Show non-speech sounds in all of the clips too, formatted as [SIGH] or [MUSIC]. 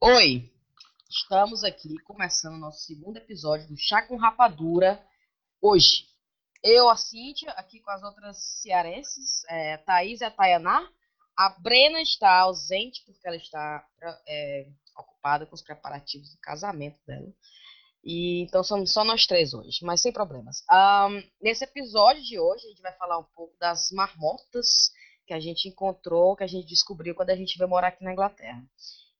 Oi, estamos aqui começando nosso segundo episódio do Chá com Rapadura hoje. Eu, a Cíntia, aqui com as outras cearenses, é, a Thaís e a Tayaná. A Brena está ausente porque ela está é, ocupada com os preparativos do casamento dela. E, então somos só nós três hoje, mas sem problemas. Um, nesse episódio de hoje, a gente vai falar um pouco das marmotas que a gente encontrou, que a gente descobriu quando a gente veio morar aqui na Inglaterra.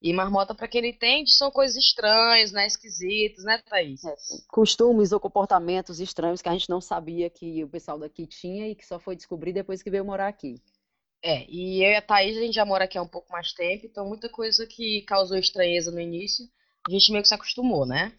E marmota, para quem não entende, são coisas estranhas, né? Esquisitas, né, Thaís? É, costumes ou comportamentos estranhos que a gente não sabia que o pessoal daqui tinha e que só foi descobrir depois que veio morar aqui. É, e eu e a Thaís, a gente já mora aqui há um pouco mais tempo, então muita coisa que causou estranheza no início, a gente meio que se acostumou, né?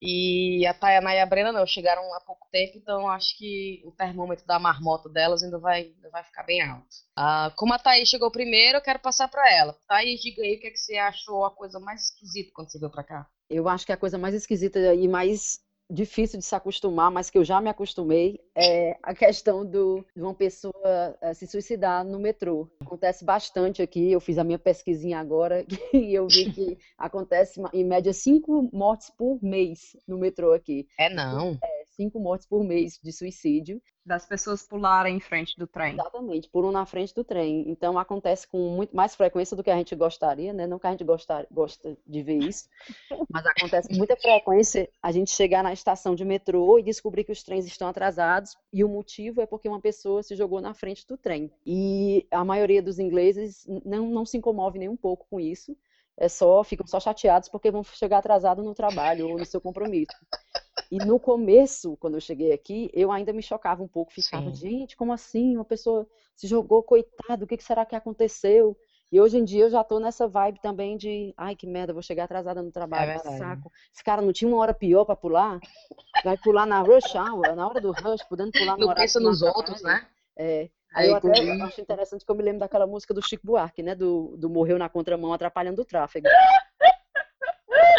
E a Tayana e a Brena não, chegaram há pouco tempo, então acho que o termômetro da marmota delas ainda vai, ainda vai ficar bem alto. Ah, como a Thaís chegou primeiro, eu quero passar para ela. Thaís, diga aí o que, é que você achou a coisa mais esquisita quando você veio para cá. Eu acho que a coisa mais esquisita e mais difícil de se acostumar, mas que eu já me acostumei, é a questão do, de uma pessoa é, se suicidar no metrô. Acontece bastante aqui, eu fiz a minha pesquisinha agora [LAUGHS] e eu vi que [LAUGHS] acontece em média cinco mortes por mês no metrô aqui. É não? É, cinco mortes por mês de suicídio. Das pessoas pularem em frente do trem. Exatamente, pulam na frente do trem. Então acontece com muito mais frequência do que a gente gostaria, né? Não que a gente gostar, gosta de ver isso, [LAUGHS] mas acontece com muita frequência a gente chegar na estação de metrô e descobrir que os trens estão atrasados e o motivo é porque uma pessoa se jogou na frente do trem. E a maioria dos ingleses não, não se incomove nem um pouco com isso é só ficam só chateados porque vão chegar atrasado no trabalho ou no seu compromisso. E no começo, quando eu cheguei aqui, eu ainda me chocava um pouco, ficava, Sim. gente, como assim? Uma pessoa se jogou, coitado, o que será que aconteceu? E hoje em dia eu já tô nessa vibe também de, ai que merda, vou chegar atrasada no trabalho, é saco. Esse cara não tinha uma hora pior para pular? Vai pular na rush hour, na hora do rush, podendo pular no Não pensa nos outros, né? É. Aí, eu até acho interessante que eu me lembro daquela música do Chico Buarque, né? Do, do Morreu na Contramão atrapalhando o tráfego.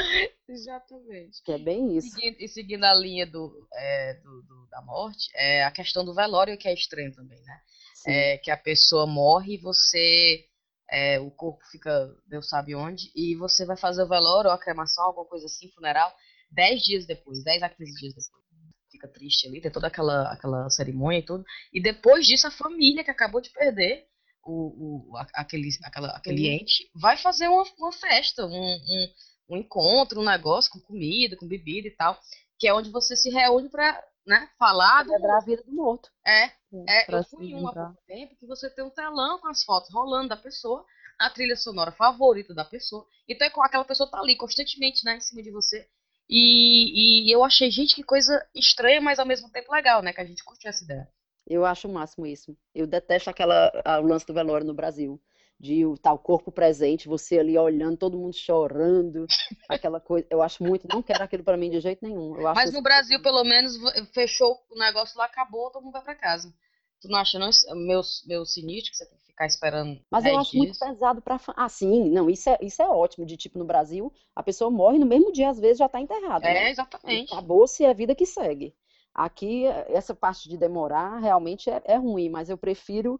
[LAUGHS] Exatamente. Que é bem isso. Seguindo, e seguindo a linha do, é, do, do, da morte, é a questão do velório que é estranho também, né? É, que a pessoa morre e você. É, o corpo fica, Deus sabe onde, e você vai fazer o velório ou a cremação, alguma coisa assim, funeral, 10 dias depois, 10 a 15 dias depois fica triste ali, tem toda aquela, aquela cerimônia e tudo. E depois disso, a família que acabou de perder o, o, aquele, aquela, aquele ente vai fazer uma, uma festa, um, um, um, encontro, um negócio com comida, com bebida e tal, que é onde você se reúne para né, falar. Do... a vida do morto. É, é eu fui em um há pouco tempo que você tem um telão com as fotos rolando da pessoa, a trilha sonora favorita da pessoa. Então é aquela pessoa tá ali constantemente né, em cima de você e, e eu achei, gente, que coisa estranha, mas ao mesmo tempo legal, né? Que a gente curtiu essa ideia. Eu acho o máximo isso. Eu detesto aquela, a, o lance do velório no Brasil. De o tal corpo presente, você ali olhando, todo mundo chorando, [LAUGHS] aquela coisa. Eu acho muito, não quero aquilo para mim de jeito nenhum. Mas no Brasil, pelo menos, fechou o negócio lá, acabou, todo mundo vai para casa. Tu não acha, não? Meu, meu sinistro que você tem que ficar esperando. Mas eu acho dias. muito pesado para. Ah, sim, não, isso é, isso é ótimo. De tipo, no Brasil, a pessoa morre no mesmo dia, às vezes já tá enterrada. É, né? exatamente. Acabou-se é a vida que segue. Aqui, essa parte de demorar realmente é, é ruim, mas eu prefiro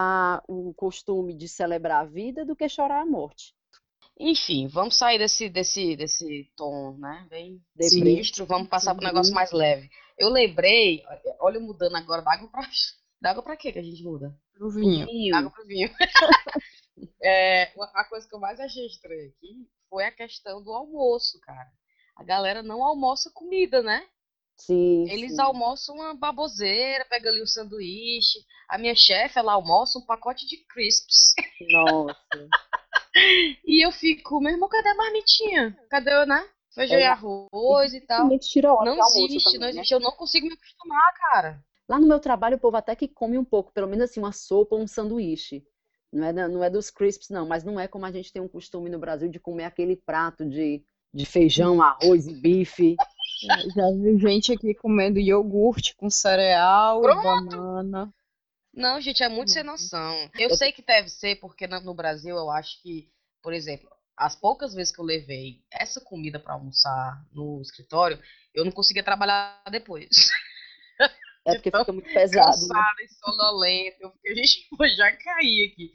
a, o costume de celebrar a vida do que chorar a morte. Enfim, vamos sair desse, desse, desse tom, né? Bem sinistro, vamos passar para um negócio mais leve. Eu lembrei, olha mudando agora da água para [LAUGHS] da água pra quê que a gente muda? Pro vinho. vinho. Água pro vinho. [LAUGHS] é, a coisa que eu mais achei estranha aqui foi a questão do almoço, cara. A galera não almoça comida, né? Sim. Eles sim. almoçam uma baboseira, pega ali um sanduíche. A minha chefe, ela almoça um pacote de crisps. Nossa. [LAUGHS] e eu fico, meu irmão, cadê a marmitinha? Cadê, né? Feijão é, e arroz e tal. Não existe, também, não existe. Né? Eu não consigo me acostumar, cara. Lá no meu trabalho, o povo até que come um pouco, pelo menos assim, uma sopa ou um sanduíche. Não é, não é dos crisps, não, mas não é como a gente tem um costume no Brasil de comer aquele prato de, de feijão, arroz e bife. Já vi gente aqui comendo iogurte com cereal Pronto. e banana. Não, gente, é muito sem noção. Eu sei que deve ser, porque no Brasil eu acho que, por exemplo, as poucas vezes que eu levei essa comida para almoçar no escritório, eu não conseguia trabalhar depois. É porque fica muito [LAUGHS] pesado. Né? Cansada e sonolenta. Eu fiquei, [LAUGHS] gente, já cair aqui.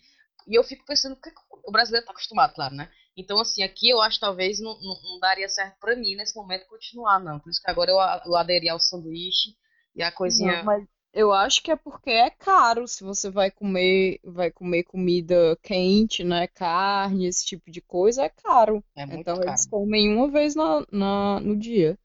E eu fico pensando, que o brasileiro tá acostumado, claro, né? Então, assim, aqui eu acho talvez não, não, não daria certo para mim nesse momento continuar, não. Por isso que agora eu, eu aderi ao sanduíche e a coisinha. Não, mas eu acho que é porque é caro se você vai comer, vai comer comida quente, né? Carne, esse tipo de coisa, é caro. É muito Então caro. eles comem uma vez na, na- no dia.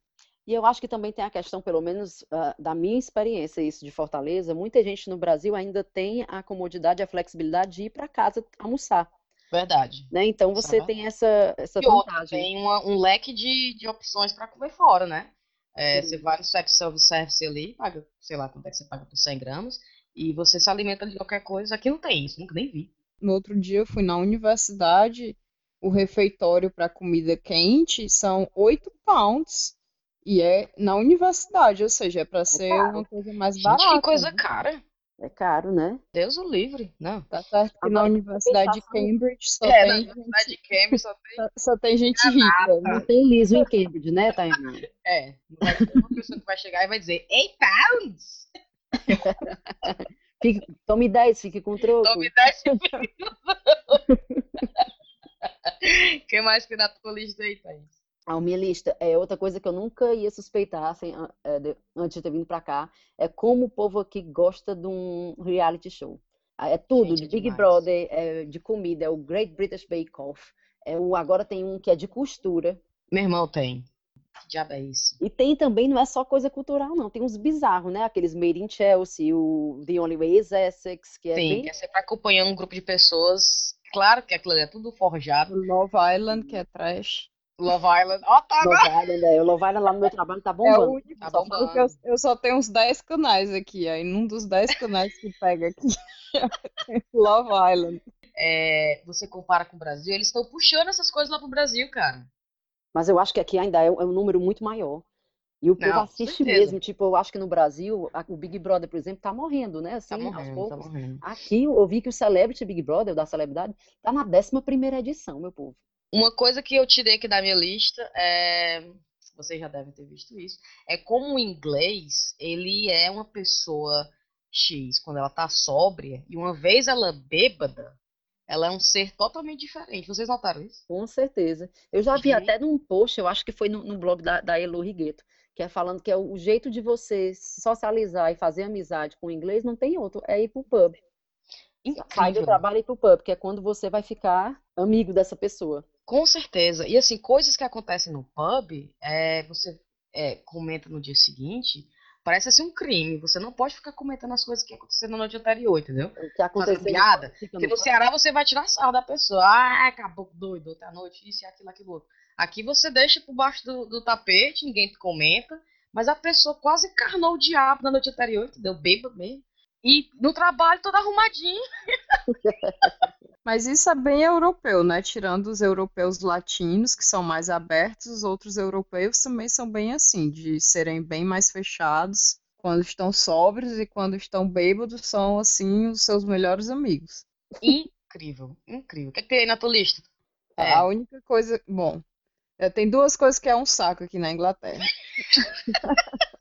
E eu acho que também tem a questão, pelo menos ah, da minha experiência, isso de Fortaleza, muita gente no Brasil ainda tem a comodidade, a flexibilidade de ir para casa almoçar, Verdade. né? Então é você tem essa, essa E outra, vantagem. tem uma- um leque de, de opções para comer fora, né? É, você vai no sex service ali, paga, sei lá quanto é que você paga por 100 gramas, e você se alimenta de qualquer coisa. Aqui não tem isso, nunca nem vi. No outro dia eu fui na universidade, o refeitório para comida quente são 8 pounds. E é na universidade, ou seja, é para ser caro. uma coisa mais Gente, barata. que coisa né? cara. É caro, né? Deus o livre. Não. Tá certo que na Universidade de Cambridge só É, na tem Universidade de Cambridge só tem. só, [LAUGHS] só tem gente rica. Não tem liso em Cambridge, né, Tainá? É, não vai ter uma pessoa que vai chegar e vai dizer 8 pounds! [LAUGHS] Fique, tome 10, fique com troco. Tome 10 O [LAUGHS] que mais que na tua lista aí, Thaís? A minha lista é outra coisa que eu nunca ia suspeitar sem, é, de- antes de ter vindo pra cá, é como o povo aqui gosta de um reality show. Ah, É tudo, Gente, é de Big demais. Brother, é de comida, é o Great British Bake Off. É o, agora tem um que é de costura. Meu irmão tem. Que diabo é isso? E tem também, não é só coisa cultural, não. Tem uns bizarros, né? Aqueles Made in Chelsea, o The Only Way is Essex, que é Sim, bem que é sempre acompanhando um grupo de pessoas. Claro que aquilo ali é tudo forjado. Love Island, que é trash. Love Island. Ó, tá agora! Love Island, é. O Love Island lá no meu trabalho tá É o bombando. único Tá bombando. porque eu, eu só tenho uns 10 canais aqui. Aí num dos 10 canais que pega aqui [LAUGHS] Love Island. É, você compara com o Brasil, eles estão puxando essas coisas lá pro Brasil, cara. Mas eu acho que aqui ainda é um, é número muito maior. E o povo Não, assiste mesmo. Tipo, eu acho que no Brasil, o Big Brother, por exemplo, tá morrendo, né? Assim, Tá aos morrendo, tá poucos. morrendo. Aqui eu vi que o Celebrity Big Brother, o da celebridade, tá na 11 primeira edição, meu povo. Uma coisa que eu tirei aqui da minha lista é. Vocês já devem ter visto isso. É como o inglês, ele é uma pessoa X quando ela tá sóbria, e uma vez ela bêbada, ela é um ser totalmente diferente. Vocês notaram isso? Com certeza. Eu já vi Gente. até num post, eu acho que foi no, no blog da, da Elo Rigueto, que é falando que é o, jeito de você socializar e fazer amizade com o inglês não tem outro, é ir pro pub. Sai do Incrível. trabalho e ir pro pub, que é quando você vai ficar amigo dessa pessoa. Com certeza. E assim, coisas que acontecem no pub, é, você é, comenta no dia seguinte, parece assim um crime. Você não pode ficar comentando as coisas que aconteceram na noite anterior, entendeu? O que Fazendo aconteceu piada. Porque no. Ceará você vai tirar sarro da pessoa. Ah, acabou doido, à noite, isso e aquilo, aquilo outro. Aqui você deixa por baixo do, do tapete, ninguém comenta, mas a pessoa quase encarnou o diabo na noite anterior, entendeu? Bêbado mesmo. E no trabalho todo arrumadinho. [LAUGHS] Mas isso é bem europeu, né? Tirando os europeus latinos, que são mais abertos, os outros europeus também são bem assim, de serem bem mais fechados quando estão sóbrios e quando estão bêbados são assim os seus melhores amigos. Incrível, incrível. O que, é que tem aí na tua lista? É. A única coisa, bom, é, tem duas coisas que é um saco aqui na Inglaterra. [LAUGHS]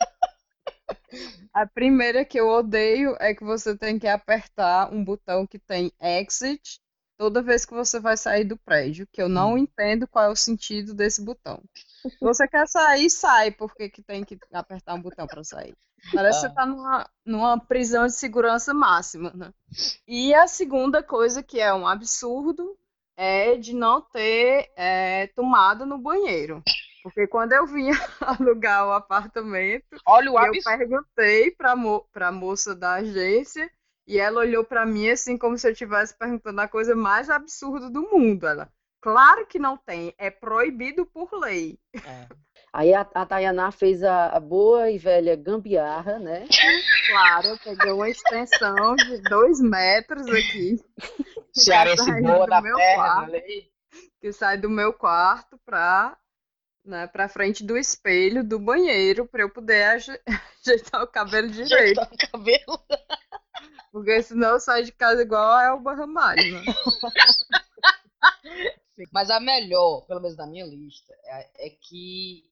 A primeira que eu odeio é que você tem que apertar um botão que tem exit toda vez que você vai sair do prédio, que eu não Hum. entendo qual é o sentido desse botão. Se você quer sair, sai, porque que tem que apertar um botão para sair. Parece que Ah. você tá numa, numa prisão de segurança máxima, né? E a segunda coisa que é um absurdo é de não ter é, tomada no banheiro. Porque quando eu vinha [LAUGHS] alugar o apartamento, Olha o eu absurdo. perguntei para mo a moça da agência e ela olhou para mim assim como se eu estivesse perguntando a coisa mais absurda do mundo. Ela, claro que não tem, é proibido por lei. É. Aí a, a Tayaná fez a, a boa e velha gambiarra, né? Claro, eu peguei uma extensão de dois metros aqui, Cearense Sai boa da meu terra, quarto. que sai do meu quarto para né, para frente do espelho do banheiro para eu poder aje- [LAUGHS] ajeitar o cabelo direito, Ajeitar o cabelo. [LAUGHS] porque senão eu saio de casa igual a Elba Ramalho, né? Mas a melhor, pelo menos da minha lista, é, é que,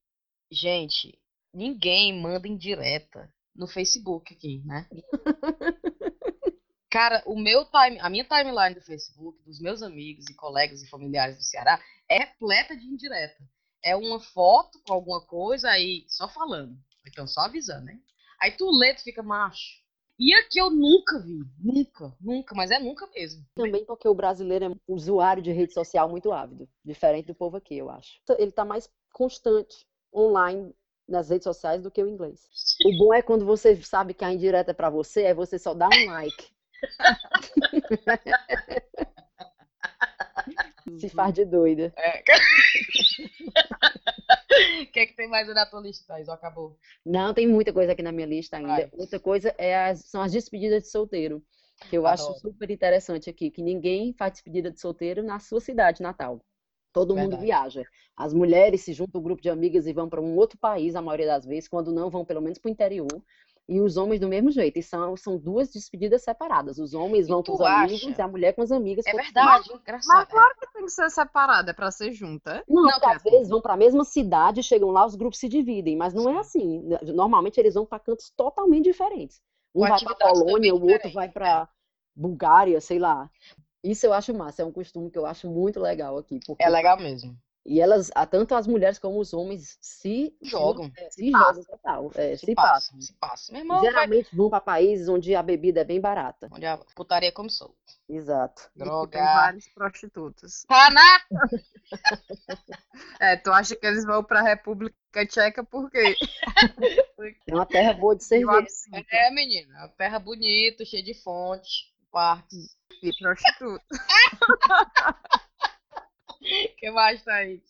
gente, ninguém manda indireta no Facebook aqui, né? [LAUGHS] Cara, o meu time, a minha timeline do Facebook, dos meus amigos e colegas e familiares do Ceará, é repleta de indireta. É uma foto com alguma coisa aí só falando. Então só avisando, né? Aí tu lê, tu fica macho. E aqui eu nunca vi, nunca, nunca, mas é nunca mesmo. Também porque o brasileiro é um usuário de rede social muito ávido, diferente do povo aqui, eu acho. Ele tá mais constante online nas redes sociais do que o inglês. O bom é quando você sabe que a indireta é para você, é você só dar um like. [LAUGHS] Se faz de doida. É. O [LAUGHS] que é que tem mais na tua lista, Thaís? Ou acabou? Não, tem muita coisa aqui na minha lista ainda. Vai. Outra coisa é as- são as despedidas de solteiro, que eu acho Adoro. super interessante aqui, que ninguém faz despedida de solteiro na sua cidade natal. Todo mundo Verdade. viaja. As mulheres se juntam um grupo de amigas e vão para um outro país, a maioria das vezes, quando não vão pelo menos para o interior. E os homens do mesmo jeito. E são, são duas despedidas separadas. Os homens E vão com os tu amigos acha? e a mulher com as amigas. É verdade, engraçado. Mas claro que tem que ser separada, é pra ser junta. é? Não, Não, porque às vezes vão para a mesma cidade, chegam lá, os grupos se dividem, mas não é assim. Normalmente eles vão para cantos totalmente diferentes. Um Com vai para atividades Polônia, o outro vai para Bulgária, sei lá. Isso eu acho massa, é um costume que eu acho muito legal aqui, porque É legal mesmo. E elas, tanto as mulheres como os homens se Jogam. se, jogam total, é, Se, se passa, passam. se passa. Meu irmão, vai... Geralmente vão para países onde a bebida é bem barata. onde a putaria começou. Exato. E Droga. Tem várias prostitutas. Paná! [LAUGHS] É, tu acha que eles vão pra República Tcheca por quê? [LAUGHS] É uma terra boa de [LAUGHS] E cerveja. É, menina. Terra bonita, cheia de fonte, parques. e prostituta. [LAUGHS] Que mais tá aí?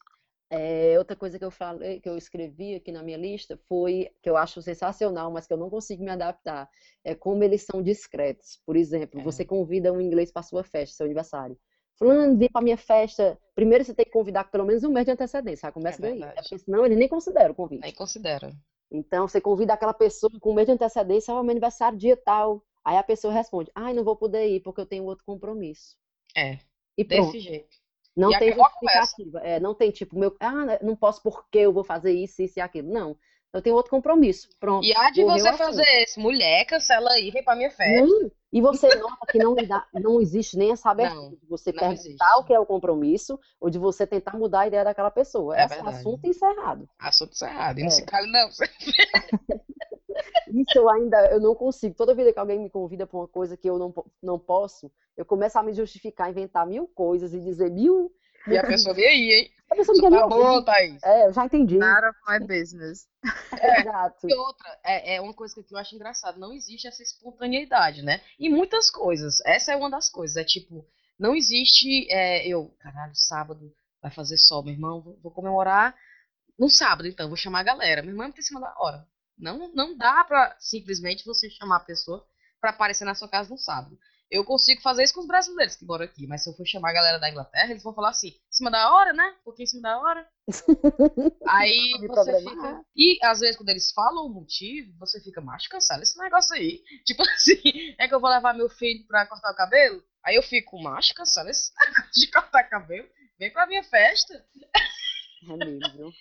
É, outra coisa que eu falei, que eu escrevi aqui na minha lista foi que eu acho sensacional, mas que eu não consigo me adaptar. É como eles são discretos. Por exemplo, É. você convida um inglês para sua festa, seu aniversário. Fulano, vem para minha festa. Primeiro você tem que convidar com pelo menos um mês de antecedência, já começa É daí. É porque senão eles nem consideram o convite. Nem considera. Então você convida aquela pessoa com um mês de antecedência, ah, meu aniversário dia tal. Aí a pessoa responde: "Ai, não vou poder ir porque eu tenho outro compromisso". É, E pronto. desse jeito. Não E tem justificativa. É, não tem tipo, meu, ah, não posso porque eu vou fazer isso, isso e aquilo. Não. Eu tenho outro compromisso. Pronto. E há de você fazer esse. Mulher, cancela aí, vem pra minha festa. Não. E você nota que não, dá- não existe nem essa abertura Não, de você perguntar existe. o que é o compromisso ou de você tentar mudar a ideia daquela pessoa. É é assunto encerrado. Assunto errado. E não É. se cale, não. [LAUGHS] Isso eu ainda eu não consigo. Toda vida que alguém me convida para uma coisa que eu não, não posso, eu começo a me justificar, inventar mil coisas e dizer mil. E a pessoa vem aí, hein? A pessoa não Isso quer tá bom, Thaís. É, eu já entendi. None of my business. Exato. E outra, é, é uma coisa que eu acho engraçado, não existe essa espontaneidade, né? E muitas coisas, essa é uma das coisas, é tipo, não existe, é, eu, caralho, sábado vai fazer sol, meu irmão, vou, vou comemorar no sábado, então, vou chamar a galera, meu irmão é muito em cima da hora. Não, não dá pra simplesmente você chamar a pessoa pra aparecer na sua casa no sábado. Eu consigo fazer isso com os brasileiros que moram aqui, mas se eu for chamar a galera da Inglaterra, eles vão falar assim, em cima da hora, né? Pouquinho em cima da hora. [LAUGHS] Aí você fica. E às vezes, quando eles falam o motivo, você fica, macho, cancela esse negócio aí. [LAUGHS] Tipo assim, é que eu vou levar meu filho pra cortar o cabelo? Aí eu fico, macho, cancela esse [LAUGHS] negócio de cortar cabelo. Vem pra minha festa. É mesmo, viu?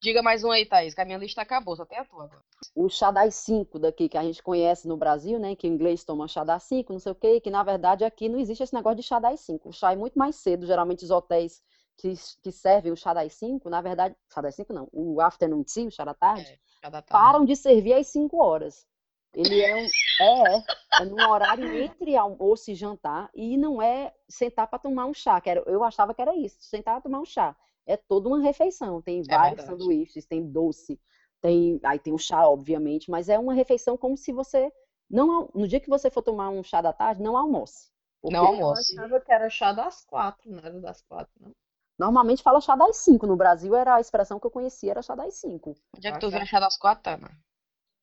Diga mais um aí, Thaís, que a minha lista acabou, só tem a tua agora. o chá das 5 daqui, que a gente conhece no Brasil, né? Que o inglês toma chá das 5, não sei o quê, que na verdade aqui não existe esse negócio de chá das 5. O chá é muito mais cedo, geralmente os hotéis que, que servem o chá das 5, na verdade, chá das 5 não, o afternoon tea, o chá da tarde, É, cada tarde. param de servir às 5 horas. Ele é um, é, é num horário entre almoço e jantar, e não é sentar para tomar um chá, que era, eu achava que era isso, sentar para tomar um chá. É toda uma refeição, tem vários verdade. sanduíches, tem doce, tem, aí tem o chá, obviamente, mas é uma refeição como se você não, no dia que você for tomar um chá da tarde, não almoce. Não almoce. Eu achava que era chá das quatro, não era das quatro, não. normalmente fala chá das 5, no Brasil era a expressão que eu conhecia, era chá das 5. Onde é que tu Achava- vem achar das quatro, Tana?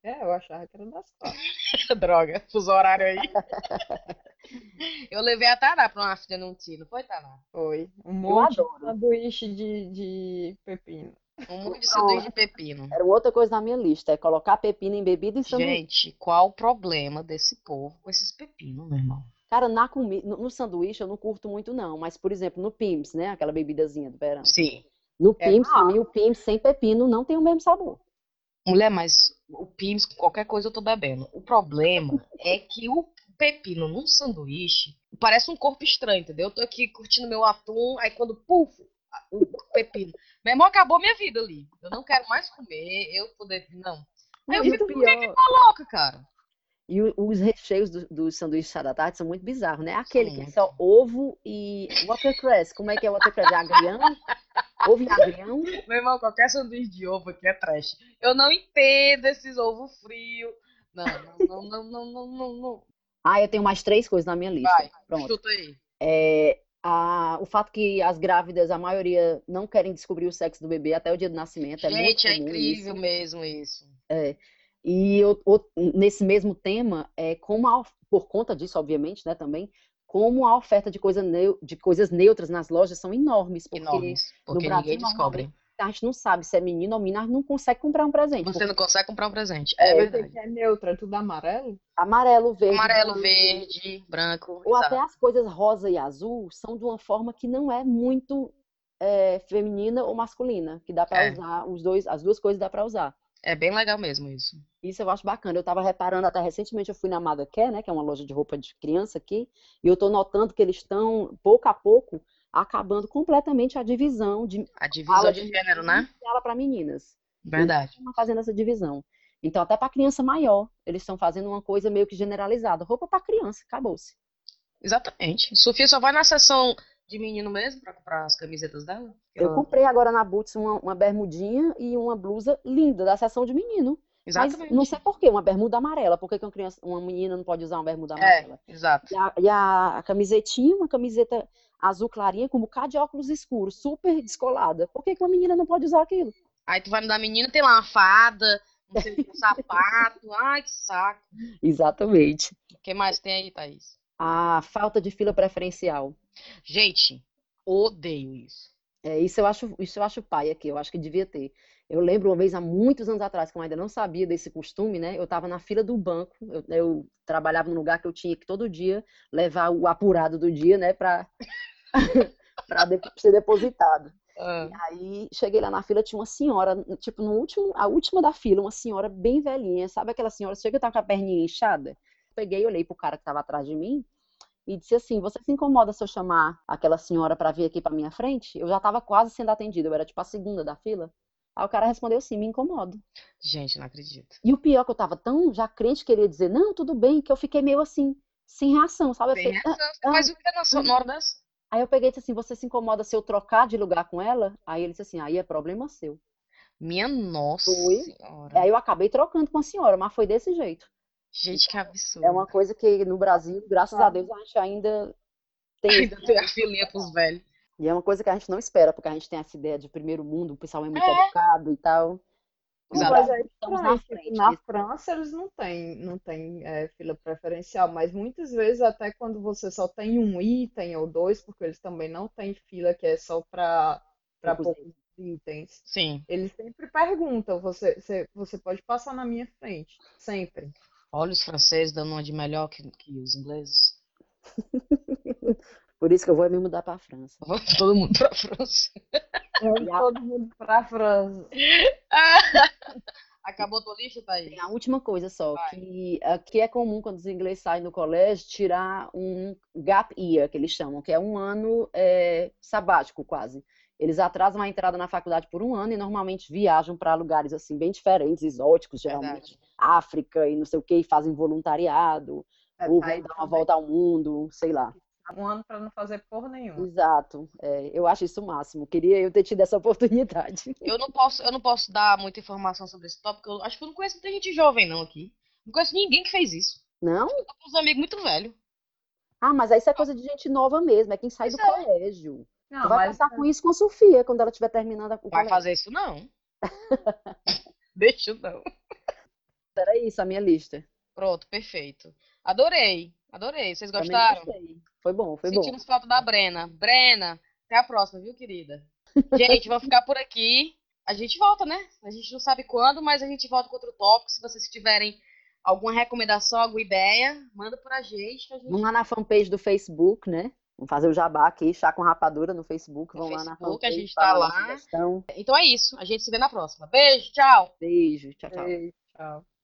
É, eu achava que era das quatro. [LAUGHS] Droga, fuso horário aí. [LAUGHS] eu levei a Tana pra uma afternoon tea, não foi, Tana? Foi. Um monte de adoro. sanduíche de, de pepino. Um monte de sanduíche de pepino. Era outra coisa na minha lista, é colocar pepino em bebida e sanduíche. Gente, qual o problema desse povo com esses pepinos, meu irmão? Cara, na comi... no, no sanduíche eu não curto muito não, mas por exemplo, no Pims, né, aquela bebidazinha do verão. Sim. No É Pims, pra bom. mim o Pims sem pepino não tem o mesmo sabor. Mulher, mas o Pims com qualquer coisa eu tô bebendo. O problema é que o pepino num sanduíche parece um corpo estranho, entendeu? Eu tô aqui curtindo meu atum, aí quando, puf, o pepino. Meu irmão, acabou minha vida ali. Eu não quero mais comer, eu poder. Não. Aí eu fico, por que que coloca, cara? E os recheios do- dos sanduíches chá da tarde são muito bizarros, né? Aquele que é só ovo e watercress. Como é que é watercress? É agrião? Ovo e agrião? Meu irmão, qualquer sanduíche de ovo aqui é trash. Eu não entendo esses ovos frios. Não, não, não, não, não, não, não. Ah, eu tenho mais três coisas na minha lista. Vai, Pronto. chuta aí. É, a- o fato que as grávidas, a maioria, não querem descobrir o sexo do bebê até o dia do nascimento. é muito Gente, é comum incrível isso. mesmo isso. E eu- o- nesse mesmo tema, é como a por conta disso, obviamente, né, também, como a oferta de, coisa neu- de coisas neutras nas lojas são enormes, porque Enormes. Porque Brasil, ninguém descobre. A gente não sabe se é menino ou menina, a gente não consegue comprar um presente. Você porque não consegue comprar um presente. É, É, verdade. que é neutro, é tudo amarelo? amarelo, verde, Amarelo, branco, verde, branco. ou exato. até as coisas rosa e azul são de uma forma que não é muito é, feminina ou masculina, que dá para É. usar os dois, as duas coisas dá para usar. É bem legal mesmo isso. Isso eu acho bacana. Eu estava reparando até recentemente, eu fui na Amada Care, né, que é uma loja de roupa de criança aqui, e eu estou notando que eles estão, pouco a pouco, acabando completamente a divisão de A divisão ala de gênero, né? e ala para meninas. Verdade. Estão fazendo essa divisão. Então, até para criança maior, eles estão fazendo uma coisa meio que generalizada. Roupa para criança, acabou-se. Exatamente. Sofia só vai na sessão de menino mesmo pra comprar as camisetas dela? Eu Ela- comprei agora na Boots uma, uma bermudinha e uma blusa linda da seção de menino. Mas Exatamente. não sei por quê, uma bermuda amarela. Por que que uma criança, uma menina não pode usar uma bermuda amarela? É, exato. E a, e a- a camisetinha, uma camiseta azul clarinha com um bocado de óculos escuros, super descolada. Por que que uma menina não pode usar aquilo? Aí tu vai no da menina, tem lá uma fada, não sei um sapato. [LAUGHS] Ai, que saco. Exatamente. O que mais tem aí, Thaís? A falta de fila preferencial. Gente, odeio isso. É, isso eu acho, isso eu acho pai aqui, eu acho que devia ter. Eu lembro uma vez, há muitos anos atrás, que eu ainda não sabia desse costume, né? Eu estava na fila do banco, eu, eu trabalhava num lugar que eu tinha que todo dia levar o apurado do dia, né, para [LAUGHS] para ser depositado. Ah, Aí cheguei lá na fila, tinha uma senhora, tipo, no último, a última da fila, uma senhora bem velhinha, sabe aquela senhora, chega e tá com a perninha inchada? Peguei, olhei pro cara que estava atrás de mim e disse assim: Você se incomoda se eu chamar aquela senhora para vir aqui para minha frente? Eu já estava quase sendo atendida, eu era tipo a segunda da fila. Aí o cara respondeu assim: Me incomodo. gente, não acredito. E o pior é que eu tava tão já crente que queria dizer: Não, tudo bem, que eu fiquei meio assim, sem reação, sabe? Fiquei, "Ah, reação. Você faz o que na, hora dessa? Aí eu peguei e disse assim: Você se incomoda se eu trocar de lugar com ela? Aí ele disse assim: Aí é problema seu. Minha nossa Foi. senhora. Aí eu acabei trocando com a senhora, mas foi desse jeito. Gente, que absurdo. É uma coisa que no Brasil, graças a Claro. Deus, a gente ainda tem Ainda tem a filinha pros velhos. E é uma coisa que a gente não espera, porque a gente tem essa ideia de primeiro mundo, o pessoal é muito É. educado e tal. Exato. Mas é estamos na tipo, frente na. França eles não têm, não têm é, fila preferencial, mas muitas vezes até quando você só tem um item ou dois, porque eles também não têm fila que é só para poucos itens. Sim. Eles sempre perguntam, você, você, você pode passar na minha frente, sempre. Olha os franceses dando uma de melhor que, que os ingleses. [LAUGHS] Por isso que eu vou me mudar para a França. Vamos [LAUGHS] todo mundo pra França. Vamos todo mundo para França. [LAUGHS] Acabou tua lista, Thaís? Tem a última coisa só, Vai. que aqui é comum quando os ingleses saem do colégio tirar um gap year, que eles chamam, que é um ano é, sabático quase. Eles atrasam a entrada na faculdade por um ano e normalmente viajam para lugares assim bem diferentes, exóticos, geralmente Verdade. África e não sei o que, e fazem voluntariado, É, ou vão dar uma também. volta ao mundo, sei lá. Um ano para não fazer porra nenhuma. Exato, é, eu acho isso o máximo. Queria eu ter tido essa [LAUGHS] oportunidade. Eu não posso, eu não posso dar muita informação sobre esse tópico. Eu acho que eu não conheço muita gente jovem, não, aqui. Não conheço ninguém que fez isso. Não? Eu tô com uns amigos muito velhos. Ah, mas aí isso é coisa de gente nova mesmo, é quem sai do Pois é. colégio. Não, Tu vai mas passar com isso com a Sofia quando ela estiver terminando o Vai colégio. fazer isso, não. [LAUGHS] Deixa eu não. Era isso a minha lista. Pronto, perfeito. Adorei, adorei. Vocês Também gostaram? gostei. Foi bom, foi bom. Sentimos falta da Brena. Brena, até a próxima, viu, querida? Gente, vamos ficar por aqui. A gente volta, né? A gente não sabe quando, mas a gente volta com outro tópico. Se vocês tiverem alguma recomendação, alguma ideia, manda pra gente. Que a gente... Vamos lá na fanpage do Facebook, né? Vamos fazer o jabá aqui, chá com rapadura no Facebook. No Vamos lá na Facebook, a fanpage, gente tá lá. Então é isso. A gente se vê na próxima. Beijo, tchau! Beijo, tchau, tchau. Ei, Tchau.